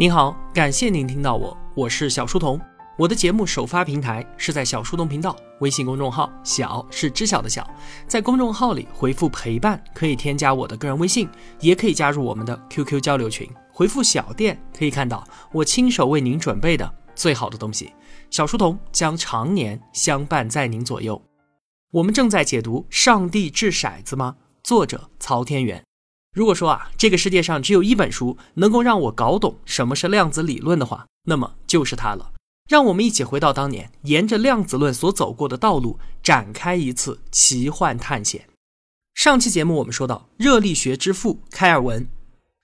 您好，感谢您听到我，我是小书童。我的节目首发平台是在小书童频道微信公众号，小是知晓的小，在公众号里回复陪伴可以添加我的个人微信，也可以加入我们的 QQ 交流群。回复小店可以看到我亲手为您准备的最好的东西。小书童将常年相伴在您左右。我们正在解读《上帝掷骰子吗》，作者曹天元。如果说啊，这个世界上只有一本书能够让我搞懂什么是量子理论的话，那么就是它了。让我们一起回到当年，沿着量子论所走过的道路，展开一次奇幻探险。上期节目我们说到，热力学之父开尔文，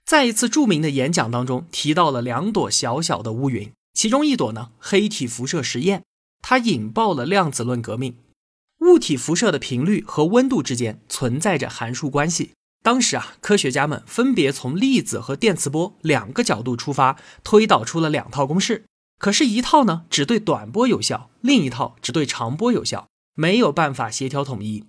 在一次著名的演讲当中提到了两朵小小的乌云，其中一朵呢，黑体辐射实验，它引爆了量子论革命。物体辐射的频率和温度之间存在着函数关系。当时啊，科学家们分别从粒子和电磁波两个角度出发，推导出了两套公式。可是，一套呢只对短波有效，另一套只对长波有效，没有办法协调统一。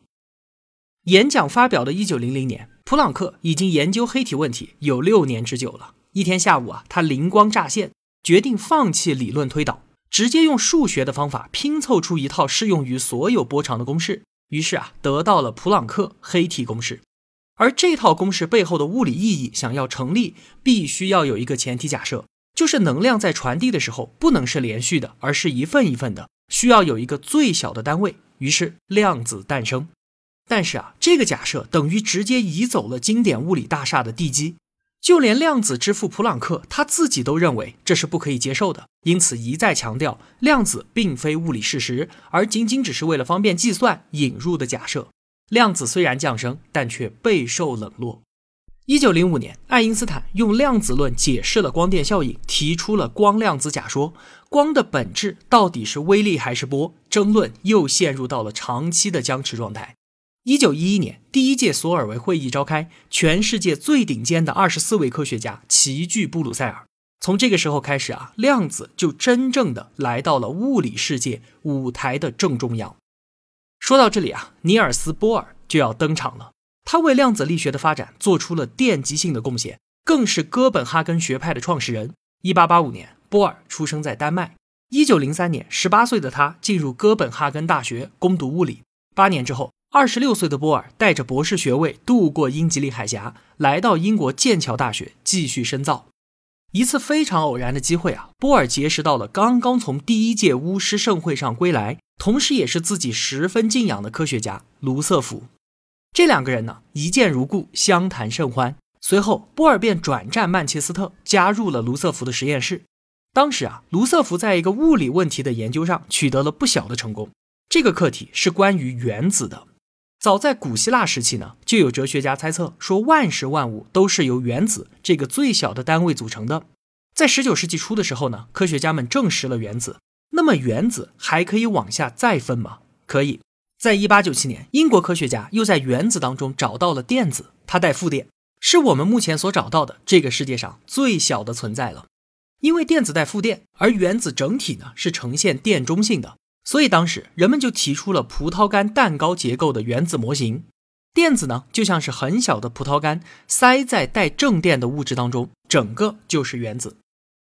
演讲发表的一九零零年，普朗克已经研究黑体问题有六年之久了。一天下午啊，他灵光乍现，决定放弃理论推导，直接用数学的方法拼凑出一套适用于所有波长的公式。于是啊，得到了普朗克黑体公式。而这套公式背后的物理意义，想要成立，必须要有一个前提假设。就是能量在传递的时候不能是连续的，而是一份一份的，需要有一个最小的单位，于是量子诞生。但是啊，这个假设等于直接移走了经典物理大厦的地基，就连量子之父普朗克他自己都认为这是不可以接受的，因此一再强调量子并非物理事实，而仅仅只是为了方便计算引入的假设。量子虽然降生，但却备受冷落。一九零五年，爱因斯坦用量子论解释了光电效应，提出了光量子假说。光的本质到底是微粒还是波？争论又陷入到了长期的僵持状态。一九一一年，第一届索尔维会议召开，全世界最顶尖的二十四位科学家齐聚布鲁塞尔。从这个时候开始啊，量子就真正的来到了物理世界舞台的正中央。说到这里啊，尼尔斯·波尔就要登场了。他为量子力学的发展做出了奠基性的贡献，更是哥本哈根学派的创始人。一八八五年，波尔出生在丹麦。一九零三年，十八岁的他进入哥本哈根大学攻读物理。八年之后，二十六岁的波尔带着博士学位渡过英吉利海峡，来到英国剑桥大学继续深造。一次非常偶然的机会啊，波尔结识到了刚刚从第一届巫师盛会上归来，同时也是自己十分敬仰的科学家卢瑟福。这两个人呢，一见如故，相谈甚欢。随后，波尔便转战曼彻斯特，加入了卢瑟福的实验室。当时啊，卢瑟福在一个物理问题的研究上取得了不小的成功。这个课题是关于原子的。早在古希腊时期呢，就有哲学家猜测说，万事万物都是由原子这个最小的单位组成的。在19世纪初的时候呢，科学家们证实了原子。那么，原子还可以往下再分吗？可以。在一八九七年，英国科学家又在原子当中找到了电子，它带负电，是我们目前所找到的这个世界上最小的存在了。因为电子带负电，而原子整体呢是呈现电中性的，所以当时人们就提出了葡萄干蛋糕结构的原子模型。电子呢就像是很小的葡萄干塞在带正电的物质当中，整个就是原子。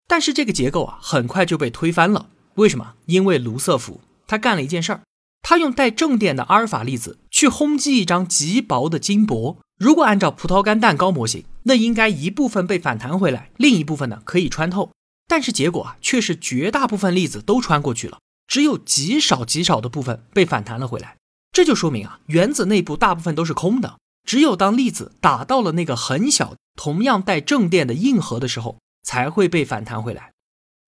但是这个结构啊很快就被推翻了。为什么？因为卢瑟福他干了一件事儿。他用带正电的阿尔法粒子去轰击一张极薄的金箔。如果按照葡萄干蛋糕模型，那应该一部分被反弹回来，另一部分呢可以穿透。但是结果啊，却是绝大部分粒子都穿过去了，只有极少极少的部分被反弹了回来。这就说明啊，原子内部大部分都是空的，只有当粒子打到了那个很小、同样带正电的硬核的时候，才会被反弹回来。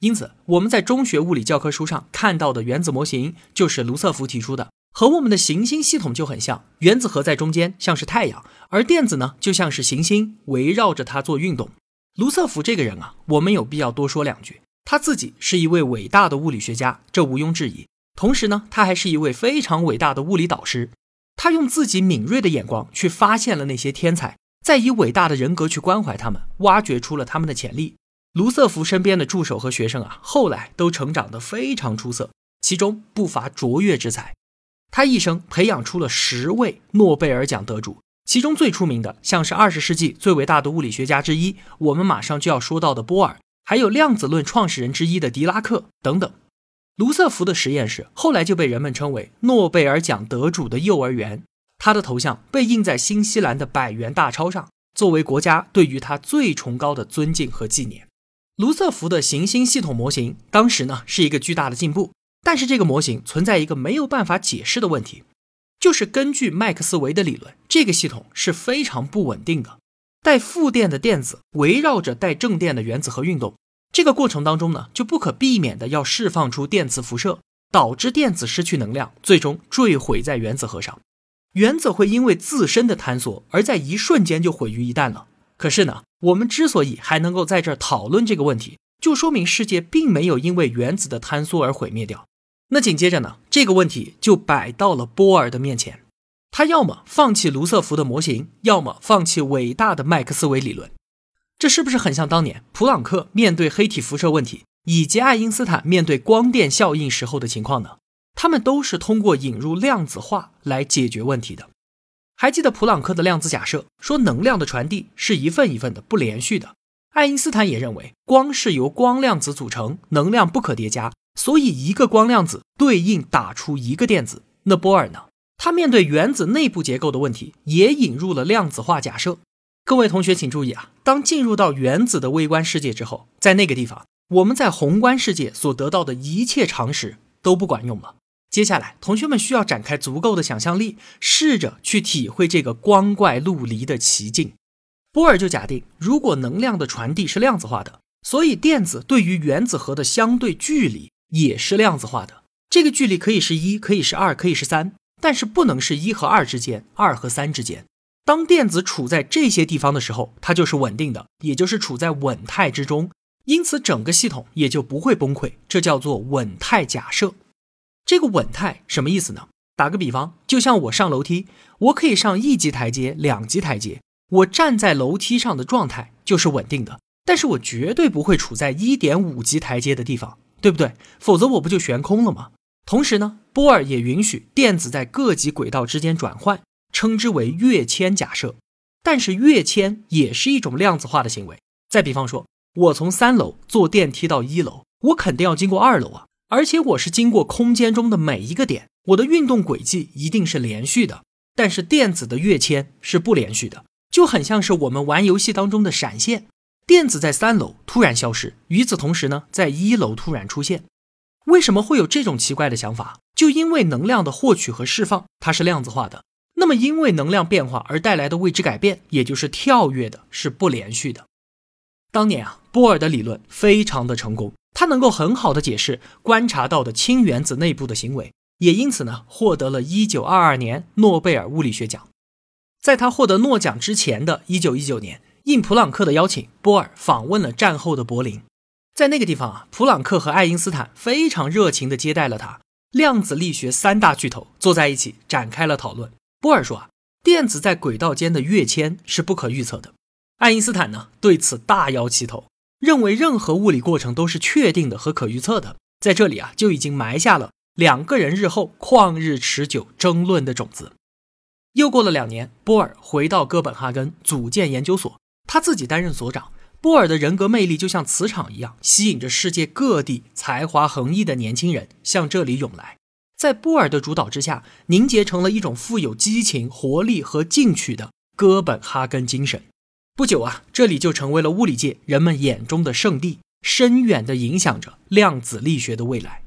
因此，我们在中学物理教科书上看到的原子模型就是卢瑟福提出的，和我们的行星系统就很像。原子核在中间，像是太阳，而电子呢，就像是行星，围绕着它做运动。卢瑟福这个人啊，我们有必要多说两句。他自己是一位伟大的物理学家，这毋庸置疑。同时呢，他还是一位非常伟大的物理导师。他用自己敏锐的眼光去发现了那些天才，再以伟大的人格去关怀他们，挖掘出了他们的潜力。卢瑟福身边的助手和学生啊，后来都成长得非常出色，其中不乏卓越之才。他一生培养出了十位诺贝尔奖得主，其中最出名的，像是二十世纪最伟大的物理学家之一，我们马上就要说到的波尔，还有量子论创始人之一的狄拉克等等。卢瑟福的实验室后来就被人们称为诺贝尔奖得主的幼儿园，他的头像被印在新西兰的百元大钞上，作为国家对于他最崇高的尊敬和纪念。卢瑟福的行星系统模型当时呢是一个巨大的进步，但是这个模型存在一个没有办法解释的问题，就是根据麦克斯韦的理论，这个系统是非常不稳定的。带负电的电子围绕着带正电的原子核运动。这个过程当中呢，就不可避免的要释放出电磁辐射，导致电子失去能量，最终坠毁在原子核上。原子会因为自身的坍缩而在一瞬间就毁于一旦了。可是呢，我们之所以还能够在这儿讨论这个问题，就说明世界并没有因为原子的坍缩而毁灭掉。那紧接着呢，这个问题就摆到了波尔的面前，他要么放弃卢瑟福的模型，要么放弃伟大的麦克斯韦理论。这是不是很像当年普朗克面对黑体辐射问题，以及爱因斯坦面对光电效应时候的情况呢？他们都是通过引入量子化来解决问题的。还记得普朗克的量子假设，说能量的传递是一份一份的不连续的。爱因斯坦也认为光是由光量子组成，能量不可叠加，所以一个光量子对应打出一个电子。那波尔呢？他面对原子内部结构的问题，也引入了量子化假设。各位同学，请注意啊！当进入到原子的微观世界之后，在那个地方，我们在宏观世界所得到的一切常识都不管用了。接下来，同学们需要展开足够的想象力，试着去体会这个光怪陆离的奇境。波尔就假定，如果能量的传递是量子化的，所以电子对于原子核的相对距离也是量子化的。这个距离可以是一，可以是二，可以是三，但是不能是一和二之间，二和三之间。当电子处在这些地方的时候，它就是稳定的，也就是处在稳态之中，因此整个系统也就不会崩溃。这叫做稳态假设。这个稳态什么意思呢？打个比方，就像我上楼梯，我可以上一级台阶、两级台阶，我站在楼梯上的状态就是稳定的，但是我绝对不会处在一点五级台阶的地方，对不对？否则我不就悬空了吗？同时呢，波尔也允许电子在各级轨道之间转换。称之为跃迁假设，但是跃迁也是一种量子化的行为。再比方说，我从三楼坐电梯到一楼，我肯定要经过二楼啊，而且我是经过空间中的每一个点，我的运动轨迹一定是连续的。但是电子的跃迁是不连续的，就很像是我们玩游戏当中的闪现，电子在三楼突然消失，与此同时呢，在一楼突然出现。为什么会有这种奇怪的想法？就因为能量的获取和释放，它是量子化的。那么，因为能量变化而带来的位置改变，也就是跳跃的，是不连续的。当年啊，波尔的理论非常的成功，他能够很好的解释观察到的氢原子内部的行为，也因此呢，获得了一九二二年诺贝尔物理学奖。在他获得诺奖之前的一九一九年，应普朗克的邀请，波尔访问了战后的柏林，在那个地方啊，普朗克和爱因斯坦非常热情地接待了他，量子力学三大巨头坐在一起展开了讨论。波尔说啊，电子在轨道间的跃迁是不可预测的。爱因斯坦呢对此大摇其头，认为任何物理过程都是确定的和可预测的。在这里啊，就已经埋下了两个人日后旷日持久争论的种子。又过了两年，波尔回到哥本哈根组建研究所，他自己担任所长。波尔的人格魅力就像磁场一样，吸引着世界各地才华横溢的年轻人向这里涌来。在波尔的主导之下，凝结成了一种富有激情、活力和进取的哥本哈根精神。不久啊，这里就成为了物理界人们眼中的圣地，深远地影响着量子力学的未来。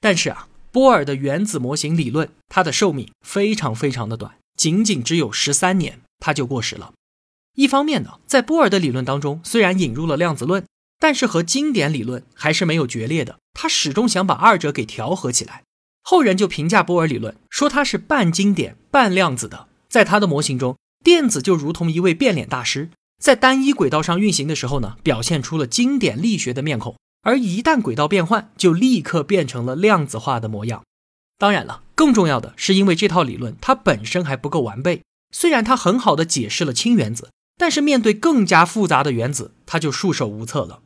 但是啊，波尔的原子模型理论，它的寿命非常非常的短，仅仅只有十三年，它就过时了。一方面呢，在波尔的理论当中，虽然引入了量子论，但是和经典理论还是没有决裂的，他始终想把二者给调和起来。后人就评价波尔理论，说它是半经典半量子的。在他的模型中，电子就如同一位变脸大师，在单一轨道上运行的时候呢，表现出了经典力学的面孔；而一旦轨道变换，就立刻变成了量子化的模样。当然了，更重要的是，因为这套理论它本身还不够完备。虽然它很好的解释了氢原子，但是面对更加复杂的原子，他就束手无策了。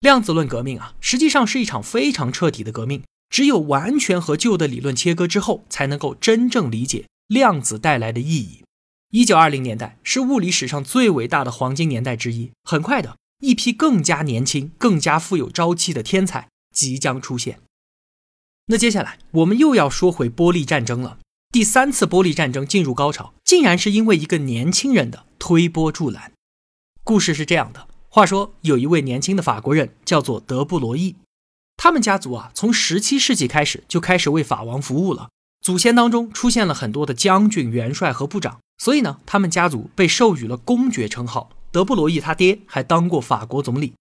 量子论革命啊，实际上是一场非常彻底的革命。只有完全和旧的理论切割之后，才能够真正理解量子带来的意义。一九二零年代是物理史上最伟大的黄金年代之一。很快的，一批更加年轻、更加富有朝气的天才即将出现。那接下来我们又要说回玻利战争了。第三次玻璃战争进入高潮，竟然是因为一个年轻人的推波助澜。故事是这样的：话说有一位年轻的法国人，叫做德布罗意。他们家族啊，从十七世纪开始就开始为法王服务了。祖先当中出现了很多的将军、元帅和部长，所以呢，他们家族被授予了公爵称号。德布罗意他爹还当过法国总理。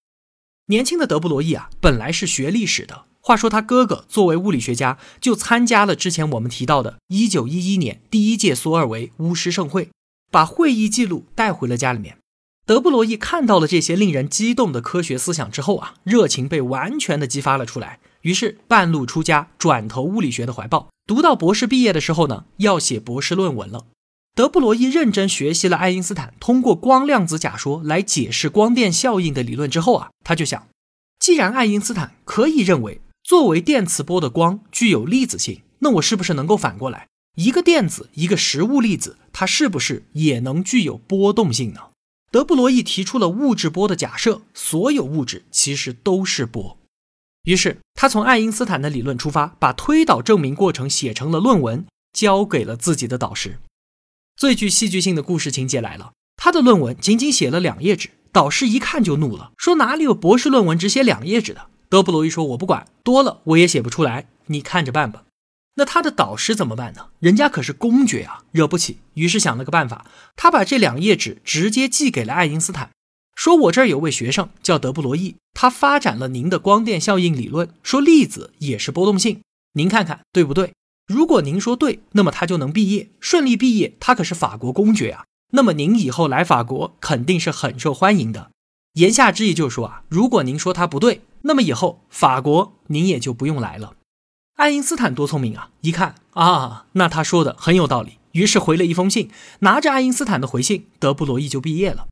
年轻的德布罗意啊，本来是学历史的。话说他哥哥作为物理学家，就参加了之前我们提到的1911年第一届索尔维巫师盛会，把会议记录带回了家里面。德布罗意看到了这些令人激动的科学思想之后啊，热情被完全的激发了出来，于是半路出家，转投物理学的怀抱。读到博士毕业的时候呢，要写博士论文了。德布罗意认真学习了爱因斯坦通过光量子假说来解释光电效应的理论之后啊，他就想，既然爱因斯坦可以认为。作为电磁波的光具有粒子性，那我是不是能够反过来，一个电子，一个实物粒子，它是不是也能具有波动性呢？德布罗意提出了物质波的假设，所有物质其实都是波。于是他从爱因斯坦的理论出发，把推导证明过程写成了论文，交给了自己的导师。最具戏剧性的故事情节来了，他的论文仅仅写了两页纸，导师一看就怒了，说哪里有博士论文只写两页纸的？德布罗意说：“我不管，多了我也写不出来，你看着办吧。”那他的导师怎么办呢？人家可是公爵啊，惹不起。于是想了个办法，他把这两页纸直接寄给了爱因斯坦，说：“我这儿有位学生叫德布罗意，他发展了您的光电效应理论，说粒子也是波动性，您看看对不对？如果您说对，那么他就能毕业，顺利毕业。他可是法国公爵啊，那么您以后来法国肯定是很受欢迎的。言下之意就是说啊，如果您说他不对。”那么以后法国您也就不用来了。爱因斯坦多聪明啊！一看啊，那他说的很有道理，于是回了一封信，拿着爱因斯坦的回信，德布罗意就毕业了。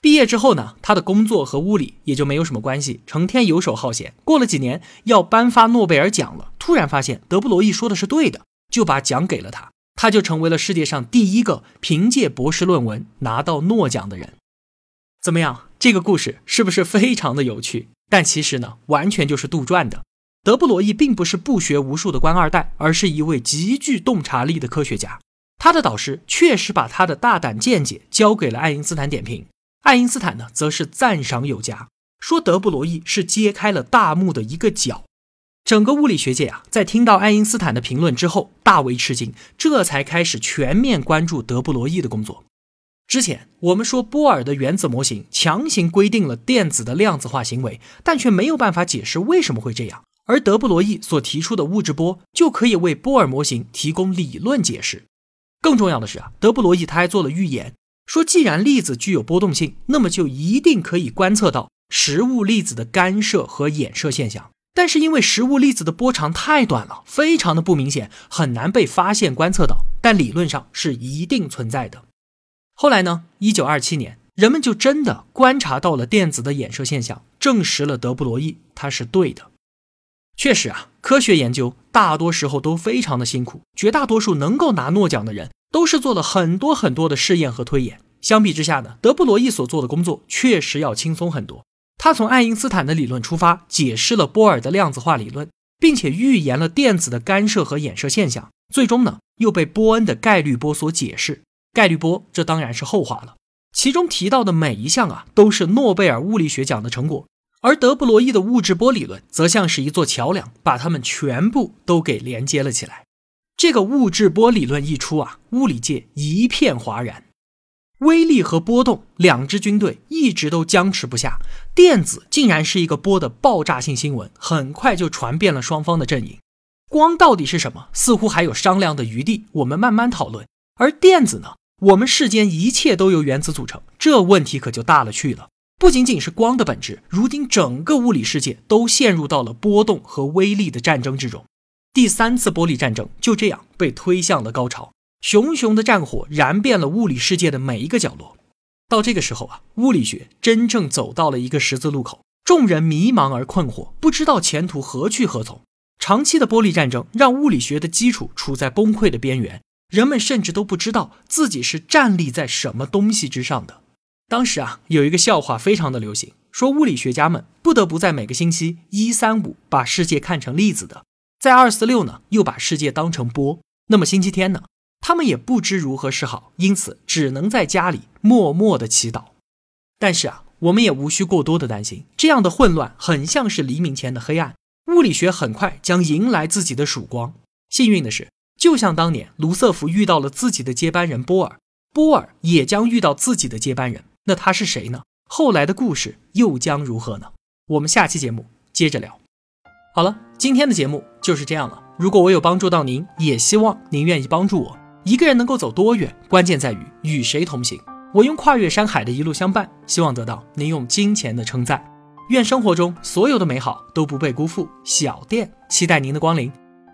毕业之后呢，他的工作和物理也就没有什么关系，成天游手好闲。过了几年，要颁发诺贝尔奖了，突然发现德布罗意说的是对的，就把奖给了他，他就成为了世界上第一个凭借博士论文拿到诺奖的人。怎么样？这个故事是不是非常的有趣？但其实呢，完全就是杜撰的。德布罗意并不是不学无术的官二代，而是一位极具洞察力的科学家。他的导师确实把他的大胆见解交给了爱因斯坦点评，爱因斯坦呢，则是赞赏有加，说德布罗意是揭开了大幕的一个角。整个物理学界啊，在听到爱因斯坦的评论之后，大为吃惊，这才开始全面关注德布罗意的工作。之前我们说波尔的原子模型强行规定了电子的量子化行为，但却没有办法解释为什么会这样。而德布罗意所提出的物质波就可以为波尔模型提供理论解释。更重要的是啊，德布罗意他还做了预言，说既然粒子具有波动性，那么就一定可以观测到实物粒子的干涉和衍射现象。但是因为实物粒子的波长太短了，非常的不明显，很难被发现观测到，但理论上是一定存在的。后来呢？一九二七年，人们就真的观察到了电子的衍射现象，证实了德布罗意他是对的。确实啊，科学研究大多时候都非常的辛苦，绝大多数能够拿诺奖的人都是做了很多很多的试验和推演。相比之下呢，德布罗意所做的工作确实要轻松很多。他从爱因斯坦的理论出发，解释了波尔的量子化理论，并且预言了电子的干涉和衍射现象，最终呢又被波恩的概率波所解释。概率波，这当然是后话了。其中提到的每一项啊，都是诺贝尔物理学奖的成果。而德布罗意的物质波理论，则像是一座桥梁，把它们全部都给连接了起来。这个物质波理论一出啊，物理界一片哗然。微粒和波动两支军队一直都僵持不下，电子竟然是一个波的爆炸性新闻，很快就传遍了双方的阵营。光到底是什么？似乎还有商量的余地，我们慢慢讨论。而电子呢？我们世间一切都由原子组成，这问题可就大了去了。不仅仅是光的本质，如今整个物理世界都陷入到了波动和微粒的战争之中。第三次玻璃战争就这样被推向了高潮，熊熊的战火燃遍了物理世界的每一个角落。到这个时候啊，物理学真正走到了一个十字路口，众人迷茫而困惑，不知道前途何去何从。长期的玻璃战争让物理学的基础处在崩溃的边缘。人们甚至都不知道自己是站立在什么东西之上的。当时啊，有一个笑话非常的流行，说物理学家们不得不在每个星期一、三、五把世界看成粒子的，在二、四、六呢又把世界当成波。那么星期天呢，他们也不知如何是好，因此只能在家里默默的祈祷。但是啊，我们也无需过多的担心，这样的混乱很像是黎明前的黑暗。物理学很快将迎来自己的曙光。幸运的是，就像当年卢瑟福遇到了自己的接班人波尔，波尔也将遇到自己的接班人。那他是谁呢？后来的故事又将如何呢？我们下期节目接着聊。好了，今天的节目就是这样了。如果我有帮助到您，也希望您愿意帮助我。一个人能够走多远，关键在于与谁同行。我用跨越山海的一路相伴，希望得到您用金钱的称赞。愿生活中所有的美好都不被辜负。小店期待您的光临。